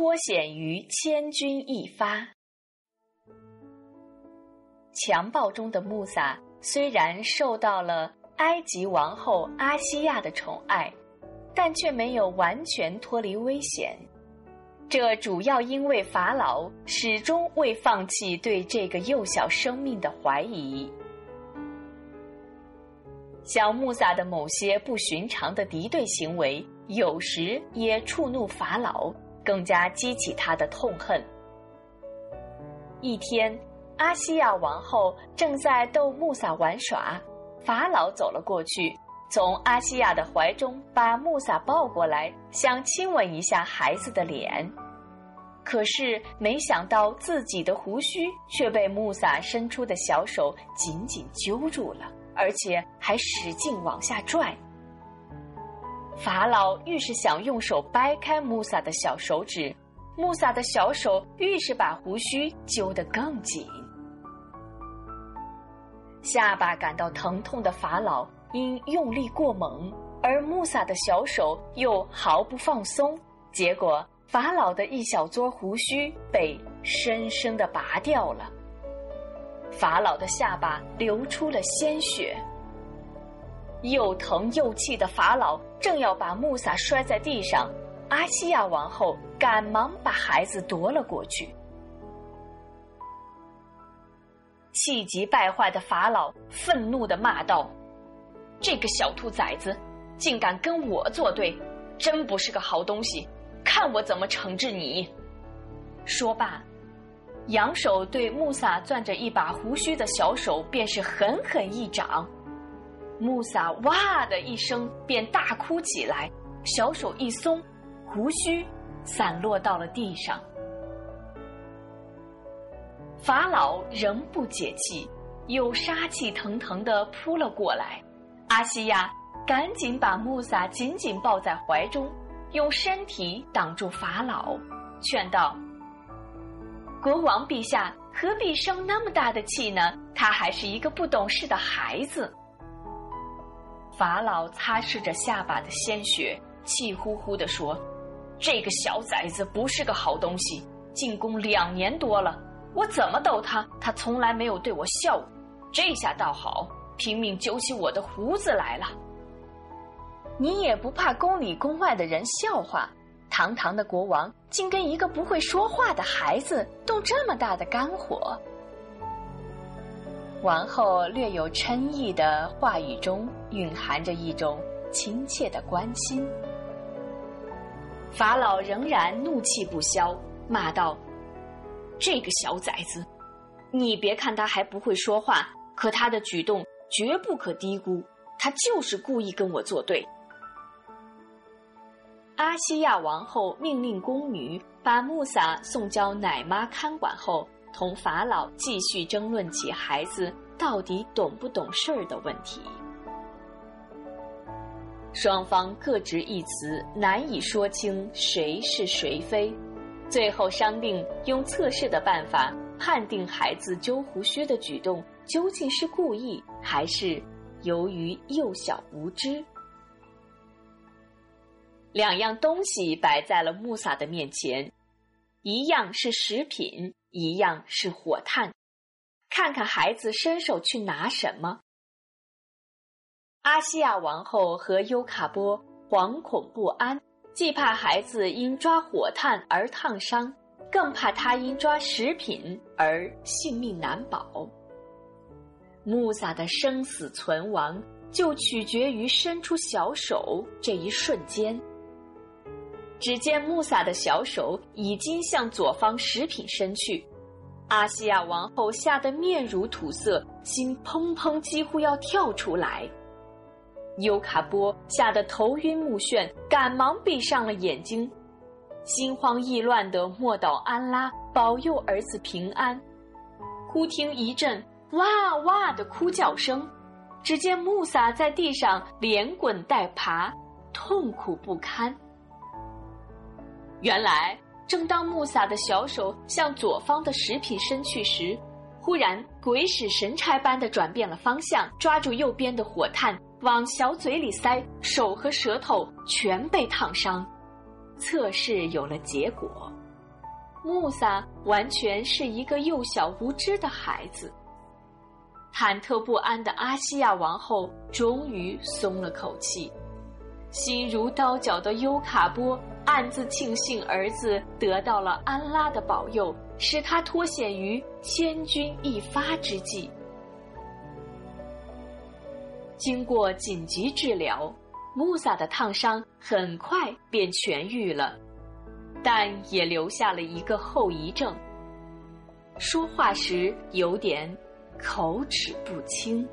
脱险于千钧一发。强暴中的穆萨虽然受到了埃及王后阿西亚的宠爱，但却没有完全脱离危险。这主要因为法老始终未放弃对这个幼小生命的怀疑。小穆萨的某些不寻常的敌对行为，有时也触怒法老，更加激起他的痛恨。一天，阿西亚王后正在逗穆萨玩耍，法老走了过去，从阿西亚的怀中把穆萨抱过来，想亲吻一下孩子的脸。可是没想到自己的胡须却被穆萨伸出的小手紧紧揪住了，而且还使劲往下拽。法老愈是想用手掰开穆萨的小手指，穆萨的小手愈是把胡须揪得更紧。下巴感到疼痛的法老因用力过猛，而穆萨的小手又毫不放松，结果。法老的一小撮胡须被深深的拔掉了，法老的下巴流出了鲜血。又疼又气的法老正要把穆萨摔在地上，阿西亚王后赶忙把孩子夺了过去。气急败坏的法老愤怒的骂道：“这个小兔崽子，竟敢跟我作对，真不是个好东西！”看我怎么惩治你！说罢，扬手对穆萨攥着一把胡须的小手便是狠狠一掌。穆萨哇的一声便大哭起来，小手一松，胡须散落到了地上。法老仍不解气，又杀气腾腾的扑了过来。阿西亚赶紧把穆萨紧紧抱在怀中。用身体挡住法老，劝道：“国王陛下何必生那么大的气呢？他还是一个不懂事的孩子。”法老擦拭着下巴的鲜血，气呼呼地说：“这个小崽子不是个好东西，进宫两年多了，我怎么逗他，他从来没有对我笑。这下倒好，拼命揪起我的胡子来了。”你也不怕宫里宫外的人笑话？堂堂的国王竟跟一个不会说话的孩子动这么大的肝火？王后略有嗔意的话语中蕴含着一种亲切的关心。法老仍然怒气不消，骂道：“这个小崽子，你别看他还不会说话，可他的举动绝不可低估，他就是故意跟我作对。”阿西亚王后命令宫女把穆萨送交奶妈看管后，同法老继续争论起孩子到底懂不懂事儿的问题。双方各执一词，难以说清谁是谁非。最后商定用测试的办法判定孩子揪胡须的举动究竟是故意还是由于幼小无知。两样东西摆在了穆萨的面前，一样是食品，一样是火炭。看看孩子伸手去拿什么。阿西亚王后和优卡波惶恐不安，既怕孩子因抓火炭而烫伤，更怕他因抓食品而性命难保。穆萨的生死存亡就取决于伸出小手这一瞬间。只见穆萨的小手已经向左方食品伸去，阿西亚王后吓得面如土色，心砰砰几乎要跳出来。尤卡波吓得头晕目眩，赶忙闭上了眼睛，心慌意乱地默祷安拉保佑儿子平安。忽听一阵哇哇的哭叫声，只见穆萨在地上连滚带爬，痛苦不堪。原来，正当穆萨的小手向左方的食品伸去时，忽然鬼使神差般的转变了方向，抓住右边的火炭往小嘴里塞，手和舌头全被烫伤。测试有了结果，穆萨完全是一个幼小无知的孩子。忐忑不安的阿西亚王后终于松了口气，心如刀绞的尤卡波暗自庆幸儿子得到了安拉的保佑，使他脱险于千钧一发之际。经过紧急治疗，穆萨的烫伤很快便痊愈了，但也留下了一个后遗症：说话时有点。口齿不清。